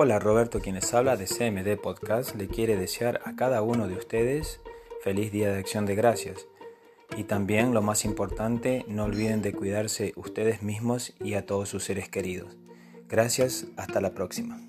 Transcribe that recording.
Hola, Roberto quienes habla de CMD Podcast le quiere desear a cada uno de ustedes feliz Día de Acción de Gracias. Y también lo más importante, no olviden de cuidarse ustedes mismos y a todos sus seres queridos. Gracias, hasta la próxima.